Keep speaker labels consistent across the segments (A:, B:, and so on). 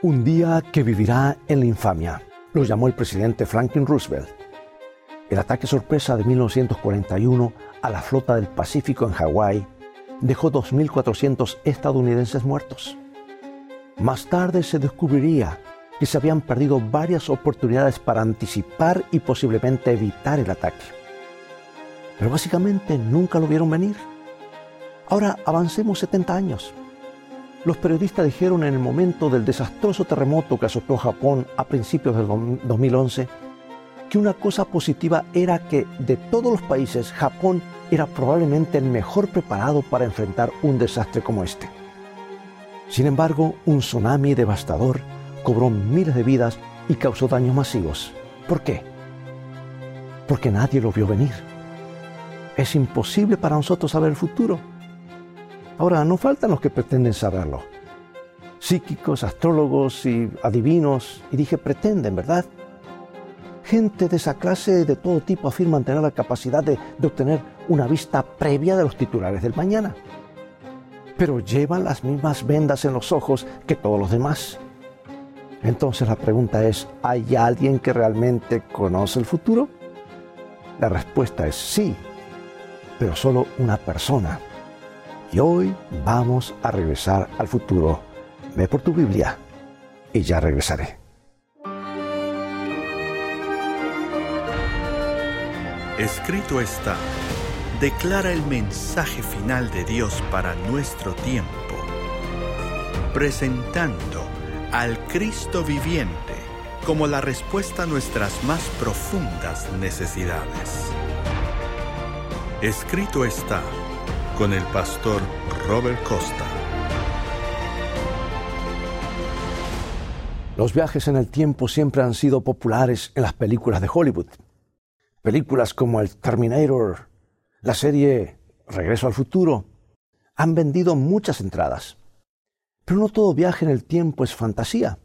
A: Un día que vivirá en la infamia, lo llamó el presidente Franklin Roosevelt. El ataque sorpresa de 1941 a la flota del Pacífico en Hawái dejó 2.400 estadounidenses muertos. Más tarde se descubriría que se habían perdido varias oportunidades para anticipar y posiblemente evitar el ataque. Pero básicamente nunca lo vieron venir. Ahora avancemos 70 años. Los periodistas dijeron en el momento del desastroso terremoto que azotó Japón a principios del 2011 que una cosa positiva era que de todos los países Japón era probablemente el mejor preparado para enfrentar un desastre como este. Sin embargo, un tsunami devastador cobró miles de vidas y causó daños masivos. ¿Por qué? Porque nadie lo vio venir. Es imposible para nosotros saber el futuro. Ahora, no faltan los que pretenden saberlo. Psíquicos, astrólogos y adivinos, y dije pretenden, ¿verdad? Gente de esa clase de todo tipo afirman tener la capacidad de, de obtener una vista previa de los titulares del mañana. Pero llevan las mismas vendas en los ojos que todos los demás. Entonces la pregunta es, ¿hay alguien que realmente conoce el futuro? La respuesta es sí, pero solo una persona. Y hoy vamos a regresar al futuro. Ve por tu Biblia y ya regresaré.
B: Escrito está, declara el mensaje final de Dios para nuestro tiempo, presentando al Cristo viviente como la respuesta a nuestras más profundas necesidades. Escrito está con el pastor Robert Costa.
A: Los viajes en el tiempo siempre han sido populares en las películas de Hollywood. Películas como el Terminator, la serie Regreso al Futuro, han vendido muchas entradas. Pero no todo viaje en el tiempo es fantasía.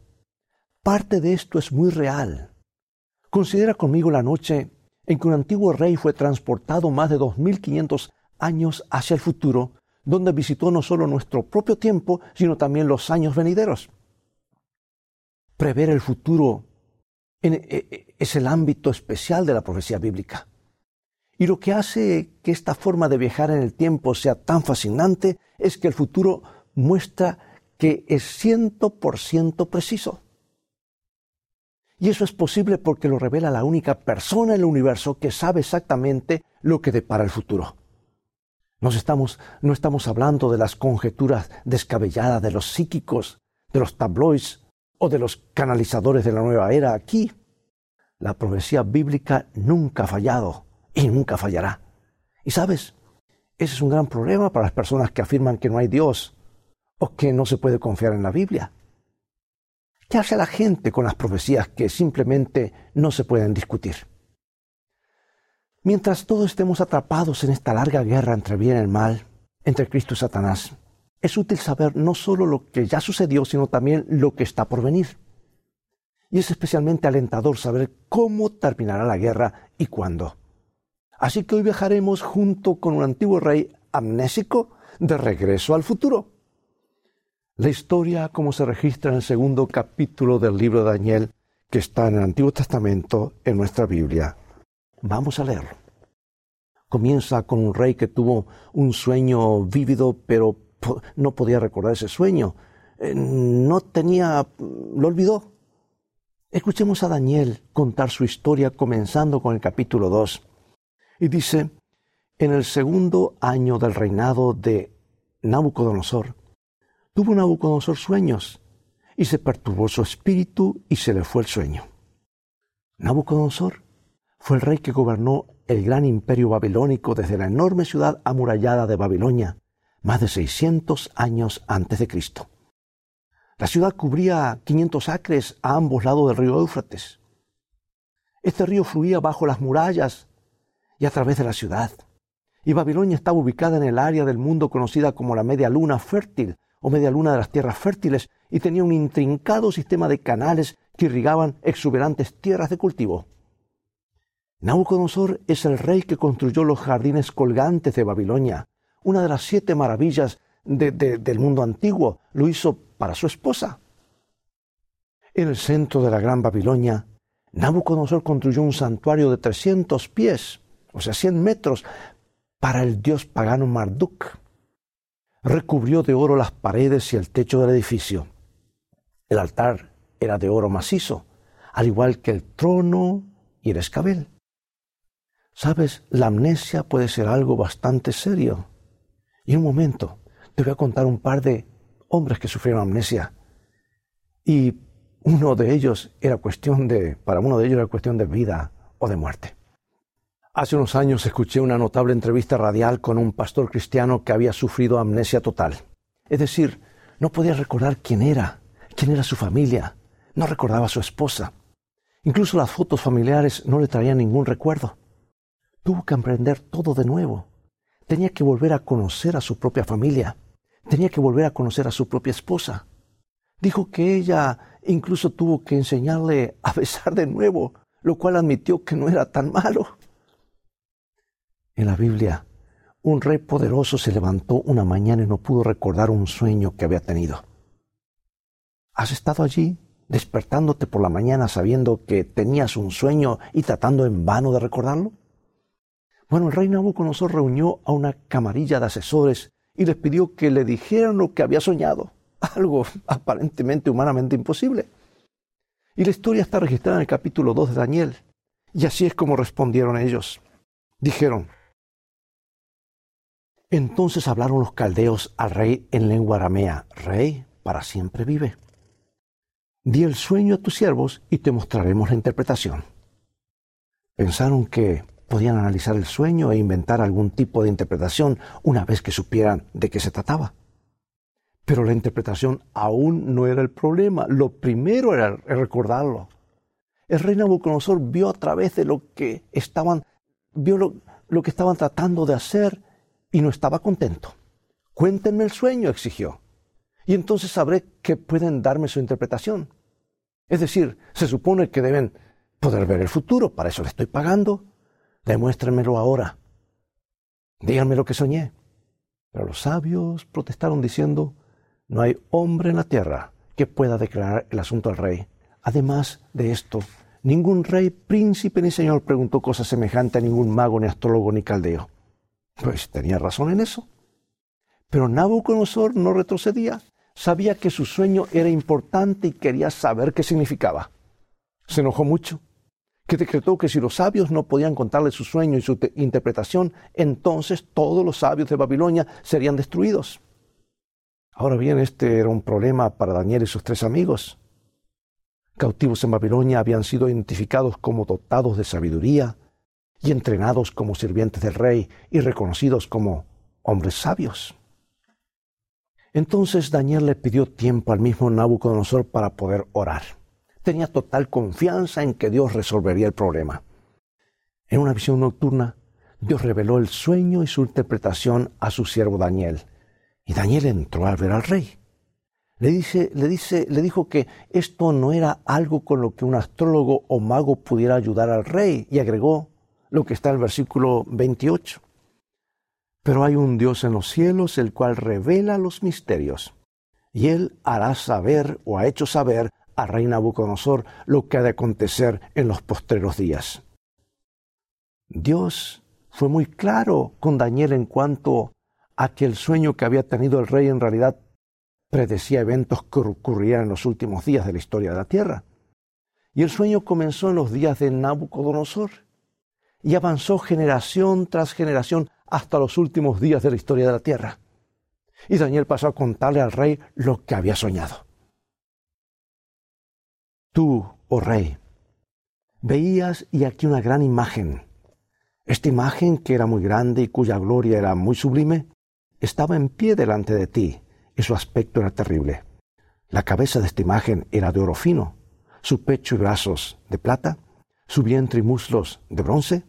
A: Parte de esto es muy real. Considera conmigo la noche en que un antiguo rey fue transportado más de 2500 años hacia el futuro, donde visitó no solo nuestro propio tiempo, sino también los años venideros. Prever el futuro e, e, es el ámbito especial de la profecía bíblica. Y lo que hace que esta forma de viajar en el tiempo sea tan fascinante es que el futuro muestra que es ciento por ciento preciso. Y eso es posible porque lo revela la única persona en el universo que sabe exactamente lo que depara el futuro estamos, no estamos hablando de las conjeturas descabelladas de los psíquicos, de los tabloids o de los canalizadores de la nueva era aquí. La profecía bíblica nunca ha fallado y nunca fallará. Y sabes, ese es un gran problema para las personas que afirman que no hay Dios o que no se puede confiar en la Biblia. ¿Qué hace la gente con las profecías que simplemente no se pueden discutir? Mientras todos estemos atrapados en esta larga guerra entre bien y el mal, entre Cristo y Satanás, es útil saber no solo lo que ya sucedió, sino también lo que está por venir. Y es especialmente alentador saber cómo terminará la guerra y cuándo. Así que hoy viajaremos junto con un antiguo rey amnésico de regreso al futuro. La historia, como se registra en el segundo capítulo del libro de Daniel, que está en el Antiguo Testamento en nuestra Biblia, Vamos a leerlo. Comienza con un rey que tuvo un sueño vívido, pero no podía recordar ese sueño. Eh, no tenía, lo olvidó. Escuchemos a Daniel contar su historia comenzando con el capítulo 2. Y dice, en el segundo año del reinado de Nabucodonosor, tuvo Nabucodonosor sueños y se perturbó su espíritu y se le fue el sueño. Nabucodonosor fue el rey que gobernó el gran imperio babilónico desde la enorme ciudad amurallada de Babilonia, más de 600 años antes de Cristo. La ciudad cubría 500 acres a ambos lados del río Éufrates. Este río fluía bajo las murallas y a través de la ciudad. Y Babilonia estaba ubicada en el área del mundo conocida como la media luna fértil o media luna de las tierras fértiles y tenía un intrincado sistema de canales que irrigaban exuberantes tierras de cultivo. Nabucodonosor es el rey que construyó los jardines colgantes de Babilonia, una de las siete maravillas del mundo antiguo. Lo hizo para su esposa. En el centro de la Gran Babilonia, Nabucodonosor construyó un santuario de 300 pies, o sea, 100 metros, para el dios pagano Marduk. Recubrió de oro las paredes y el techo del edificio. El altar era de oro macizo, al igual que el trono y el escabel. Sabes, la amnesia puede ser algo bastante serio. Y un momento, te voy a contar un par de hombres que sufrieron amnesia. Y uno de ellos era cuestión de, para uno de ellos era cuestión de vida o de muerte. Hace unos años escuché una notable entrevista radial con un pastor cristiano que había sufrido amnesia total. Es decir, no podía recordar quién era, quién era su familia, no recordaba a su esposa. Incluso las fotos familiares no le traían ningún recuerdo. Tuvo que aprender todo de nuevo. Tenía que volver a conocer a su propia familia. Tenía que volver a conocer a su propia esposa. Dijo que ella incluso tuvo que enseñarle a besar de nuevo, lo cual admitió que no era tan malo. En la Biblia, un rey poderoso se levantó una mañana y no pudo recordar un sueño que había tenido. ¿Has estado allí despertándote por la mañana sabiendo que tenías un sueño y tratando en vano de recordarlo? Bueno, el rey Nabucodonosor reunió a una camarilla de asesores y les pidió que le dijeran lo que había soñado, algo aparentemente humanamente imposible. Y la historia está registrada en el capítulo 2 de Daniel. Y así es como respondieron ellos. Dijeron, entonces hablaron los caldeos al rey en lengua aramea, Rey, para siempre vive. Di el sueño a tus siervos y te mostraremos la interpretación. Pensaron que podían analizar el sueño e inventar algún tipo de interpretación una vez que supieran de qué se trataba. Pero la interpretación aún no era el problema. Lo primero era recordarlo. El rey Nabucodonosor vio a través de lo que estaban, vio lo, lo que estaban tratando de hacer y no estaba contento. Cuéntenme el sueño, exigió. Y entonces sabré que pueden darme su interpretación. Es decir, se supone que deben poder ver el futuro, para eso le estoy pagando. Demuéstrenmelo ahora. Díganme lo que soñé. Pero los sabios protestaron diciendo, no hay hombre en la tierra que pueda declarar el asunto al rey. Además de esto, ningún rey, príncipe ni señor preguntó cosa semejante a ningún mago, ni astrólogo, ni caldeo. Pues tenía razón en eso. Pero Nabucodonosor no retrocedía. Sabía que su sueño era importante y quería saber qué significaba. Se enojó mucho que decretó que si los sabios no podían contarle su sueño y su interpretación, entonces todos los sabios de Babilonia serían destruidos. Ahora bien, este era un problema para Daniel y sus tres amigos. Cautivos en Babilonia habían sido identificados como dotados de sabiduría y entrenados como sirvientes del rey y reconocidos como hombres sabios. Entonces Daniel le pidió tiempo al mismo Nabucodonosor para poder orar tenía total confianza en que Dios resolvería el problema. En una visión nocturna, Dios reveló el sueño y su interpretación a su siervo Daniel. Y Daniel entró al ver al rey. Le, dice, le, dice, le dijo que esto no era algo con lo que un astrólogo o mago pudiera ayudar al rey, y agregó lo que está en el versículo 28. Pero hay un Dios en los cielos el cual revela los misterios, y él hará saber o ha hecho saber a rey Nabucodonosor lo que ha de acontecer en los postreros días. Dios fue muy claro con Daniel en cuanto a que el sueño que había tenido el rey en realidad predecía eventos que ocurrirían en los últimos días de la historia de la tierra. Y el sueño comenzó en los días de Nabucodonosor y avanzó generación tras generación hasta los últimos días de la historia de la tierra. Y Daniel pasó a contarle al rey lo que había soñado. Tú, oh rey, veías y aquí una gran imagen. Esta imagen, que era muy grande y cuya gloria era muy sublime, estaba en pie delante de ti, y su aspecto era terrible. La cabeza de esta imagen era de oro fino, su pecho y brazos de plata, su vientre y muslos de bronce,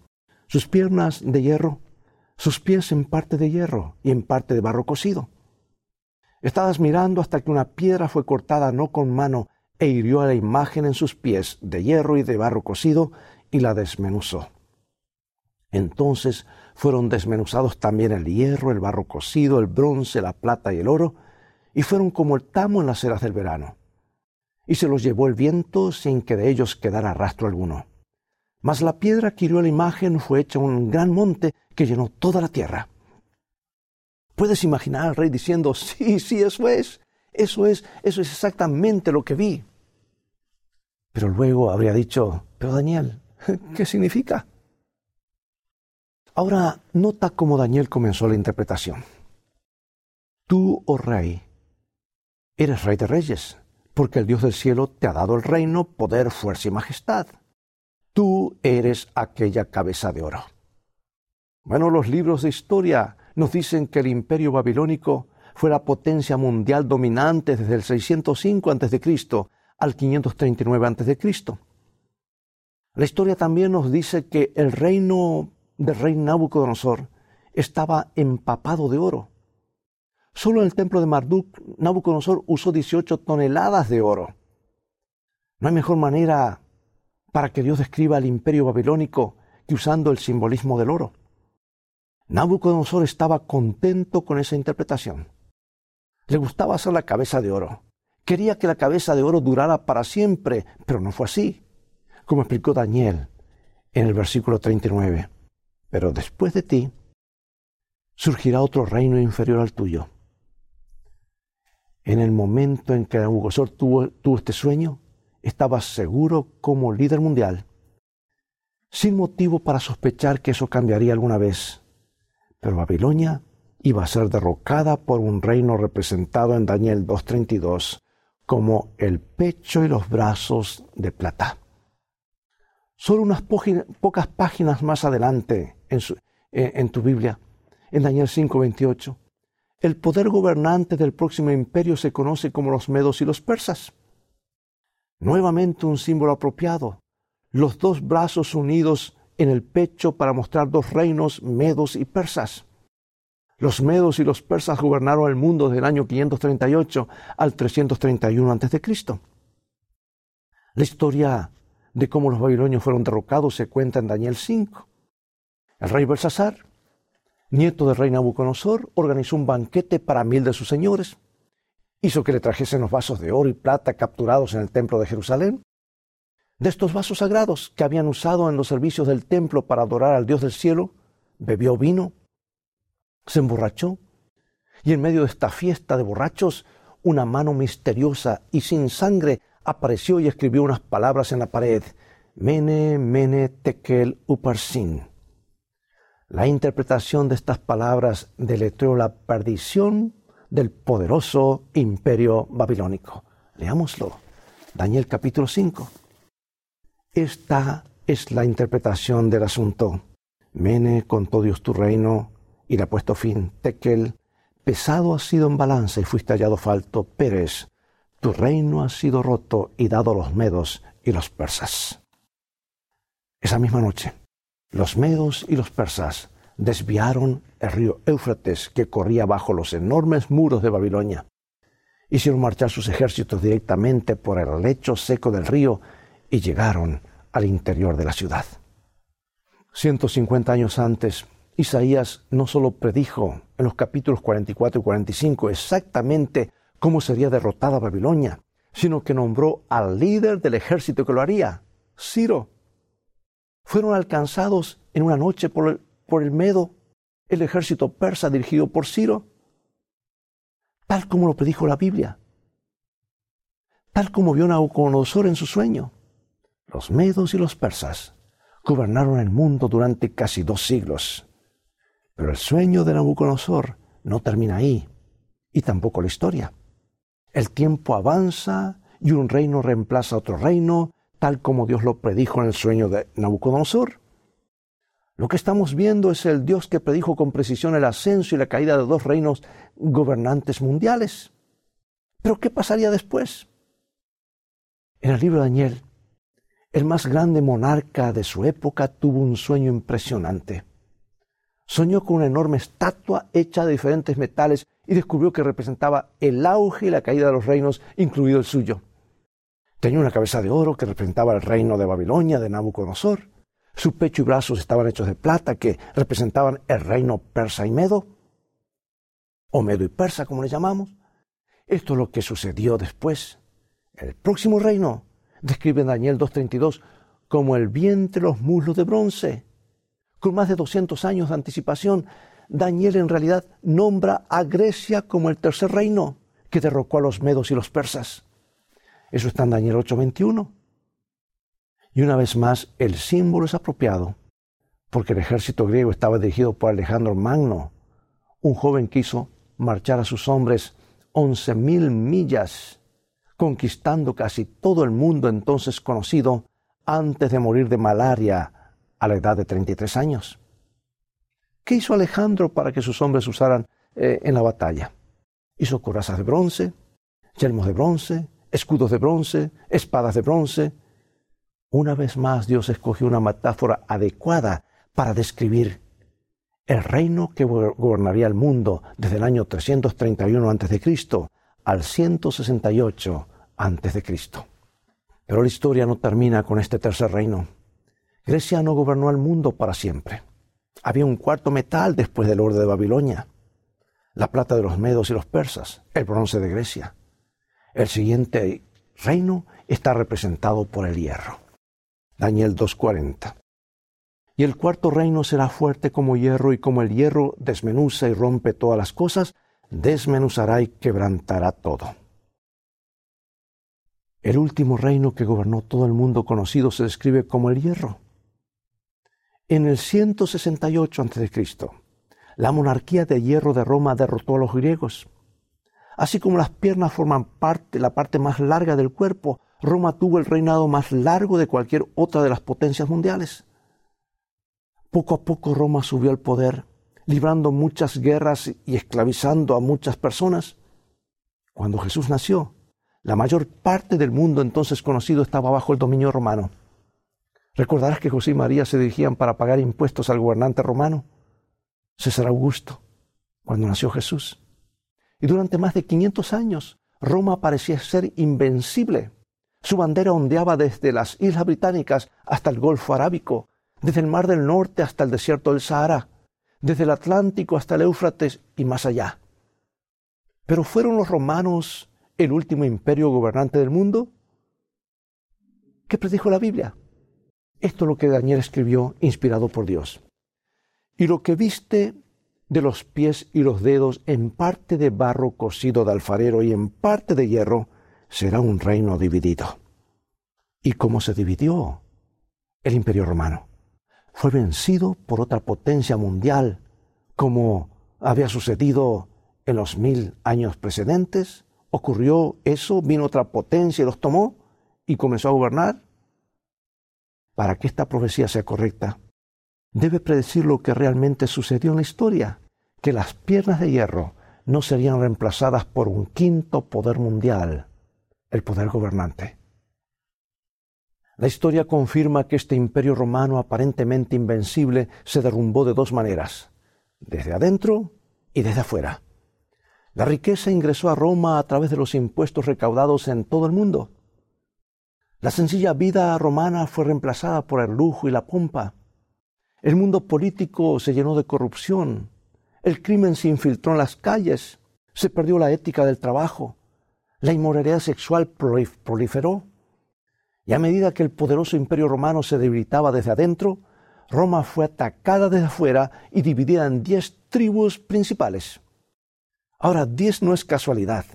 A: sus piernas de hierro, sus pies en parte de hierro y en parte de barro cocido. Estabas mirando hasta que una piedra fue cortada no con mano, e hirió a la imagen en sus pies de hierro y de barro cocido y la desmenuzó. Entonces fueron desmenuzados también el hierro, el barro cocido, el bronce, la plata y el oro, y fueron como el tamo en las eras del verano. y se los llevó el viento sin que de ellos quedara rastro alguno. Mas la piedra que hirió la imagen fue hecha un gran monte que llenó toda la tierra. Puedes imaginar al rey diciendo, sí, sí, eso es, eso es, eso es exactamente lo que vi. Pero luego habría dicho, pero Daniel, ¿qué significa? Ahora nota cómo Daniel comenzó la interpretación. Tú, oh rey, eres rey de reyes, porque el Dios del cielo te ha dado el reino, poder, fuerza y majestad. Tú eres aquella cabeza de oro. Bueno, los libros de historia nos dicen que el imperio babilónico fue la potencia mundial dominante desde el 605 a.C. al 539 a.C. La historia también nos dice que el reino del rey Nabucodonosor estaba empapado de oro. Solo en el templo de Marduk, Nabucodonosor usó 18 toneladas de oro. No hay mejor manera para que Dios describa el imperio babilónico que usando el simbolismo del oro. Nabucodonosor estaba contento con esa interpretación. Le gustaba hacer la cabeza de oro. Quería que la cabeza de oro durara para siempre, pero no fue así, como explicó Daniel en el versículo 39. Pero después de ti surgirá otro reino inferior al tuyo. En el momento en que Nabucodonosor tuvo, tuvo este sueño, estaba seguro como líder mundial, sin motivo para sospechar que eso cambiaría alguna vez. Pero Babilonia iba a ser derrocada por un reino representado en Daniel 2.32 como el pecho y los brazos de plata. Solo unas pocas páginas más adelante en, tu Biblia, en Daniel 5.28, el poder gobernante del próximo imperio se conoce como los medos y los persas. Nuevamente un símbolo apropiado, los dos brazos unidos en el pecho para mostrar dos reinos, medos y persas. Los medos y los persas gobernaron el mundo desde el año 538 al 331 a.C. La historia de cómo los babilonios fueron derrocados se cuenta en Daniel 5. El rey Belsasar, nieto del rey Nabucodonosor, organizó un banquete para mil de sus señores, hizo que le trajesen los vasos de oro y plata capturados en el templo de Jerusalén. De estos vasos sagrados que habían usado en los servicios del templo para adorar al Dios del cielo, bebió vino se emborrachó y en medio de esta fiesta de borrachos, una mano misteriosa y sin sangre apareció y escribió unas palabras en la pared. Mene, mene, tekel, uparsin. La interpretación de estas palabras deletreó la perdición del poderoso imperio babilónico. Leámoslo. Daniel capítulo 5. Esta es la interpretación del asunto. Mene, todo Dios tu reino, y le ha puesto fin. Tekel, pesado ha sido en balanza y fuiste hallado falto. Pérez, tu reino ha sido roto y dado los medos y los persas. Esa misma noche, los medos y los persas desviaron el río Éufrates que corría bajo los enormes muros de Babilonia. Hicieron marchar sus ejércitos directamente por el lecho seco del río y llegaron al interior de la ciudad. 150 años antes, Isaías no solo predijo en los capítulos 44 y 45 exactamente cómo sería derrotada Babilonia, sino que nombró al líder del ejército que lo haría, Ciro. Fueron alcanzados en una noche por el, por el Medo, el ejército persa dirigido por Ciro, tal como lo predijo la Biblia, tal como vio Nabucodonosor en su sueño. Los medos y los persas gobernaron el mundo durante casi dos siglos. Pero el sueño de Nabucodonosor no termina ahí, y tampoco la historia. El tiempo avanza y un reino reemplaza a otro reino, tal como Dios lo predijo en el sueño de Nabucodonosor. Lo que estamos viendo es el Dios que predijo con precisión el ascenso y la caída de dos reinos gobernantes mundiales. Pero ¿qué pasaría después? En el libro de Daniel, el más grande monarca de su época tuvo un sueño impresionante. Soñó con una enorme estatua hecha de diferentes metales y descubrió que representaba el auge y la caída de los reinos, incluido el suyo. Tenía una cabeza de oro que representaba el reino de Babilonia de Nabucodonosor. Su pecho y brazos estaban hechos de plata que representaban el reino persa y medo, o medo y persa como le llamamos. Esto es lo que sucedió después. El próximo reino describe en Daniel 2.32 como el vientre los muslos de bronce. Con más de 200 años de anticipación, Daniel en realidad nombra a Grecia como el tercer reino que derrocó a los medos y los persas. Eso está en Daniel 8:21. Y una vez más, el símbolo es apropiado, porque el ejército griego estaba dirigido por Alejandro Magno, un joven que hizo marchar a sus hombres once mil millas, conquistando casi todo el mundo entonces conocido antes de morir de malaria a la edad de 33 años. ¿Qué hizo Alejandro para que sus hombres usaran eh, en la batalla? Hizo corazas de bronce, yelmos de bronce, escudos de bronce, espadas de bronce. Una vez más Dios escogió una metáfora adecuada para describir el reino que gobernaría el mundo desde el año 331 a.C. al 168 a.C. Pero la historia no termina con este tercer reino. Grecia no gobernó el mundo para siempre. Había un cuarto metal después del oro de Babilonia. La plata de los medos y los persas, el bronce de Grecia. El siguiente reino está representado por el hierro. Daniel 2.40. Y el cuarto reino será fuerte como hierro, y como el hierro desmenuza y rompe todas las cosas, desmenuzará y quebrantará todo. El último reino que gobernó todo el mundo conocido se describe como el hierro. En el 168 a.C., la monarquía de hierro de Roma derrotó a los griegos. Así como las piernas forman parte, la parte más larga del cuerpo, Roma tuvo el reinado más largo de cualquier otra de las potencias mundiales. Poco a poco Roma subió al poder, librando muchas guerras y esclavizando a muchas personas. Cuando Jesús nació, la mayor parte del mundo entonces conocido estaba bajo el dominio romano. Recordarás que José y María se dirigían para pagar impuestos al gobernante romano, César Augusto, cuando nació Jesús. Y durante más de 500 años, Roma parecía ser invencible. Su bandera ondeaba desde las Islas Británicas hasta el Golfo Arábico, desde el Mar del Norte hasta el desierto del Sahara, desde el Atlántico hasta el Éufrates y más allá. Pero ¿fueron los romanos el último imperio gobernante del mundo? ¿Qué predijo la Biblia? Esto es lo que Daniel escribió inspirado por Dios. Y lo que viste de los pies y los dedos en parte de barro cocido de alfarero y en parte de hierro, será un reino dividido. ¿Y cómo se dividió el imperio romano? fue vencido por otra potencia mundial, como había sucedido en los mil años precedentes. Ocurrió eso, vino otra potencia y los tomó y comenzó a gobernar. Para que esta profecía sea correcta, debe predecir lo que realmente sucedió en la historia, que las piernas de hierro no serían reemplazadas por un quinto poder mundial, el poder gobernante. La historia confirma que este imperio romano aparentemente invencible se derrumbó de dos maneras, desde adentro y desde afuera. La riqueza ingresó a Roma a través de los impuestos recaudados en todo el mundo. La sencilla vida romana fue reemplazada por el lujo y la pompa. El mundo político se llenó de corrupción. El crimen se infiltró en las calles. Se perdió la ética del trabajo. La inmoralidad sexual proliferó. Y a medida que el poderoso imperio romano se debilitaba desde adentro, Roma fue atacada desde afuera y dividida en diez tribus principales. Ahora, diez no es casualidad.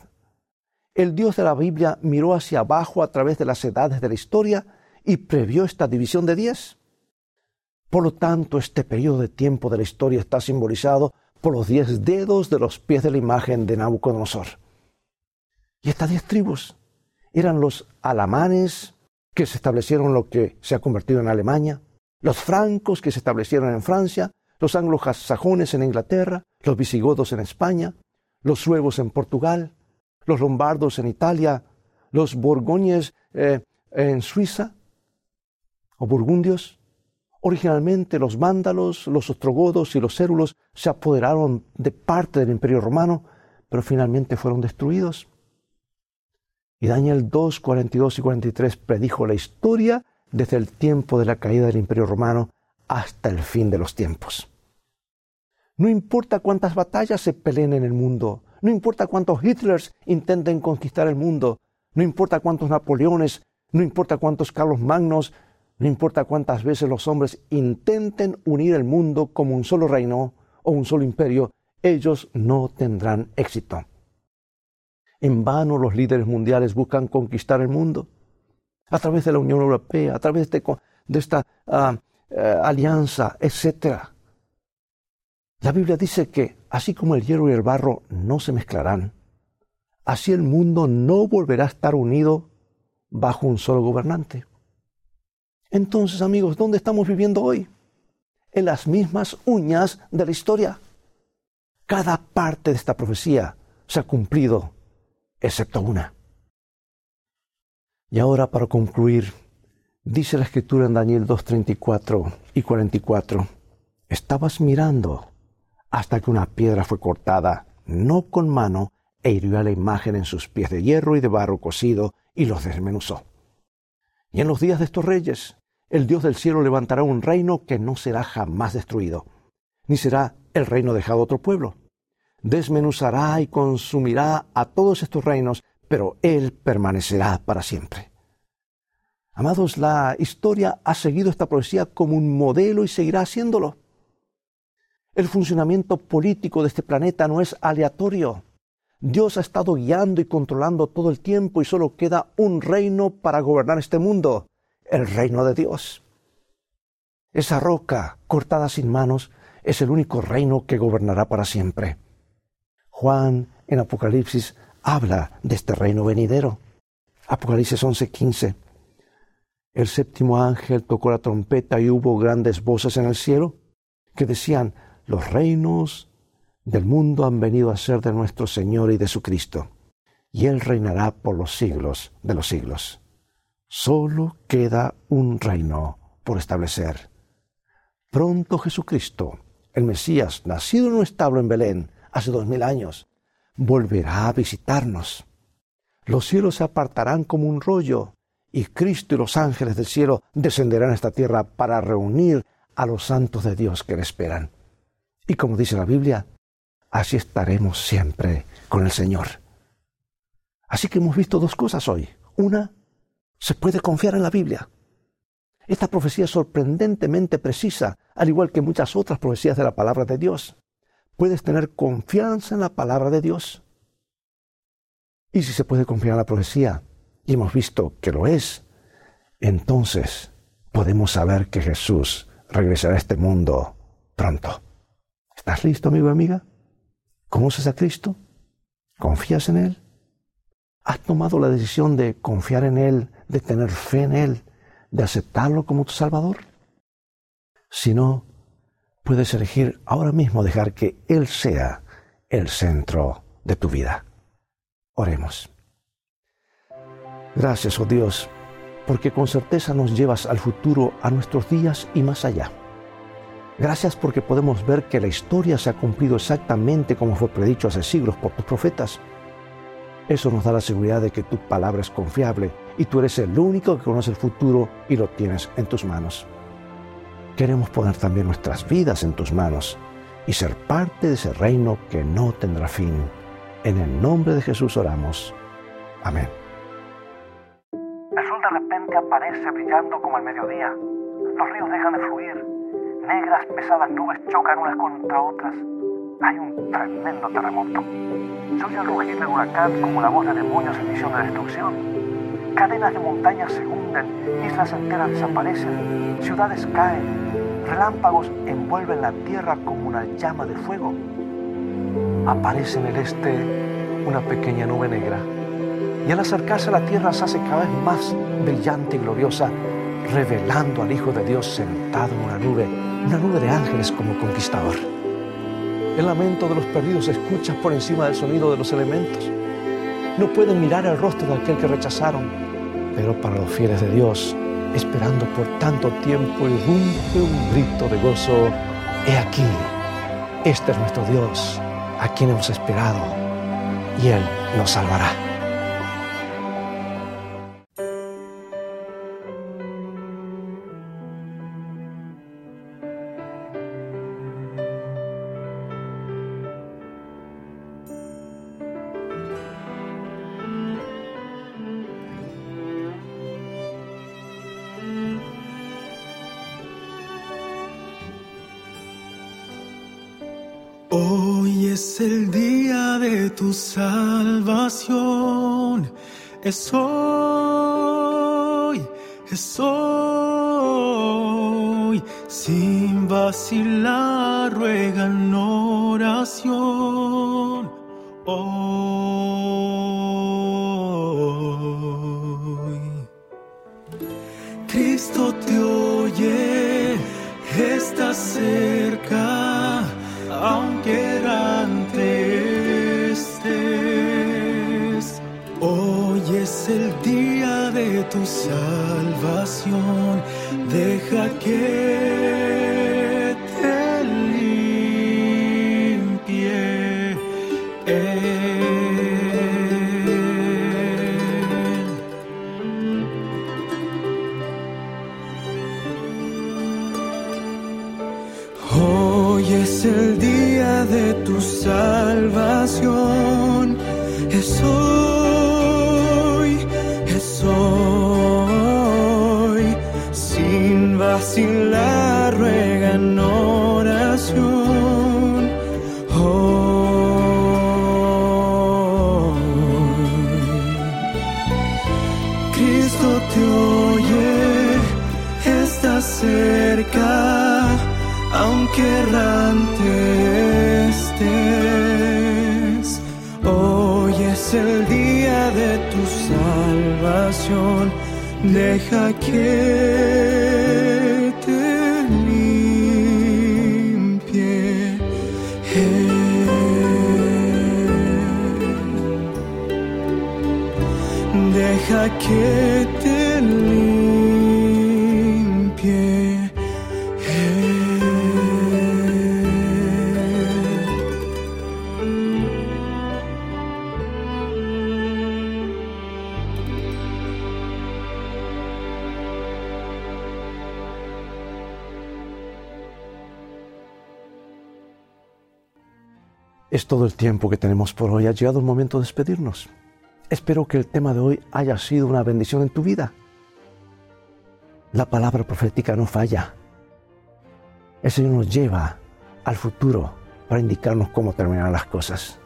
A: El Dios de la Biblia miró hacia abajo a través de las edades de la historia y previó esta división de diez. Por lo tanto, este periodo de tiempo de la historia está simbolizado por los diez dedos de los pies de la imagen de Nabucodonosor. Y estas diez tribus eran los alamanes, que se establecieron lo que se ha convertido en Alemania, los francos que se establecieron en Francia, los anglosajones en Inglaterra, los visigodos en España, los suevos en Portugal, los lombardos en Italia, los borgoñes eh, en Suiza, o burgundios. Originalmente los vándalos, los ostrogodos y los cérulos se apoderaron de parte del imperio romano, pero finalmente fueron destruidos. Y Daniel 2, 42 y 43 predijo la historia desde el tiempo de la caída del Imperio Romano hasta el fin de los tiempos. No importa cuántas batallas se peleen en el mundo, no importa cuántos Hitlers intenten conquistar el mundo, No importa cuántos Napoleones, no importa cuántos Carlos Magnos, no importa cuántas veces los hombres intenten unir el mundo como un solo reino o un solo imperio, ellos no tendrán éxito. En vano los líderes mundiales buscan conquistar el mundo a través de la Unión Europea, a través de, esta ah, eh, alianza, etc. La Biblia dice que así como el hierro y el barro no se mezclarán, así el mundo no volverá a estar unido bajo un solo gobernante. Entonces, amigos, ¿dónde estamos viviendo hoy? En las mismas uñas de la historia. Cada parte de esta profecía se ha cumplido, excepto una. Y ahora, para concluir, dice la escritura en Daniel 2.34 y 44, estabas mirando hasta que una piedra fue cortada, no con mano, e hirió a la imagen en sus pies de hierro y de barro cocido, y los desmenuzó. Y en los días de estos reyes, el Dios del cielo levantará un reino que no será jamás destruido, ni será el reino dejado a otro pueblo. Desmenuzará y consumirá a todos estos reinos, pero Él permanecerá para siempre. Amados, la historia ha seguido esta profecía como un modelo y seguirá haciéndolo. El funcionamiento político de este planeta no es aleatorio. Dios ha estado guiando y controlando todo el tiempo y solo queda un reino para gobernar este mundo, el reino de Dios. Esa roca cortada sin manos es el único reino que gobernará para siempre. Juan en Apocalipsis habla de este reino venidero. Apocalipsis 11:15. El séptimo ángel tocó la trompeta y hubo grandes voces en el cielo que decían, los reinos del mundo han venido a ser de nuestro Señor y de su Cristo, y Él reinará por los siglos de los siglos. Solo queda un reino por establecer. Pronto Jesucristo, el Mesías, nacido en un establo en Belén hace dos mil años, volverá a visitarnos. Los cielos se apartarán como un rollo, y Cristo y los ángeles del cielo descenderán a esta tierra para reunir a los santos de Dios que le esperan. Y como dice la Biblia, así estaremos siempre con el Señor. Así que hemos visto dos cosas hoy. Una, se puede confiar en la Biblia. Esta profecía es sorprendentemente precisa, al igual que muchas otras profecías de la palabra de Dios. Puedes tener confianza en la palabra de Dios. Y si se puede confiar en la profecía, y hemos visto que lo es, entonces podemos saber que Jesús regresará a este mundo pronto. ¿Estás listo, amigo y amiga? ¿Conoces a Cristo? ¿Confías en Él? ¿Has tomado la decisión de confiar en Él, de tener fe en Él, de aceptarlo como tu Salvador? Si no, puedes elegir ahora mismo dejar que Él sea el centro de tu vida. Oremos. Gracias, oh Dios, porque con certeza nos llevas al futuro, a nuestros días y más allá. Gracias porque podemos ver que la historia se ha cumplido exactamente como fue predicho hace siglos por tus profetas. Eso nos da la seguridad de que tu palabra es confiable y tú eres el único que conoce el futuro y lo tienes en tus manos. Queremos poner también nuestras vidas en tus manos y ser parte de ese reino que no tendrá fin. En el nombre de Jesús oramos. Amén.
C: El sol de repente aparece brillando como el mediodía. Los ríos dejan de fluir negras, pesadas nubes chocan unas contra otras. Hay un tremendo terremoto. Se el rugir del huracán como la voz de demonios en misión de destrucción. Cadenas de montañas se hunden, islas enteras desaparecen, ciudades caen, relámpagos envuelven la tierra como una llama de fuego. Aparece en el este una pequeña nube negra y al acercarse a la tierra se hace cada vez más brillante y gloriosa, revelando al Hijo de Dios sentado en una nube una nube de ángeles como conquistador. El lamento de los perdidos se escucha por encima del sonido de los elementos. No pueden mirar el rostro de aquel que rechazaron, pero para los fieles de Dios, esperando por tanto tiempo, irrumpe un grito de gozo. He aquí, este es nuestro Dios, a quien hemos esperado, y Él nos salvará.
D: Hoy es el día de tu salvación. Es hoy, es hoy. Sin vacilar, ruega salvación, salvación, deja que te limpie. Deja que te
A: Es todo el tiempo que tenemos por hoy. Ha llegado el momento de despedirnos. Espero que el tema de hoy haya sido una bendición en tu vida. La palabra profética no falla. El Señor nos lleva al futuro para indicarnos cómo terminar las cosas.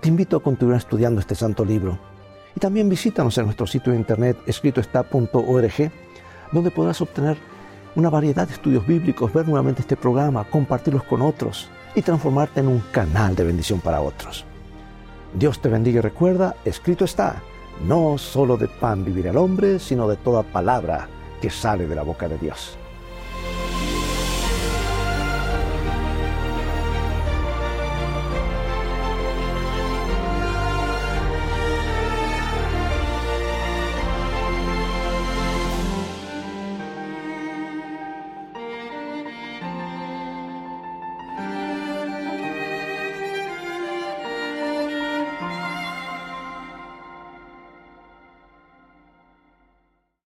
A: Te invito a continuar estudiando este santo libro y también visítanos en nuestro sitio de internet escritoestá.org, donde podrás obtener una variedad de estudios bíblicos, ver nuevamente este programa, compartirlos con otros y transformarte en un canal de bendición para otros. Dios te bendiga y recuerda, escrito está, no solo de pan vivirá el hombre, sino de toda palabra que sale de la boca de Dios.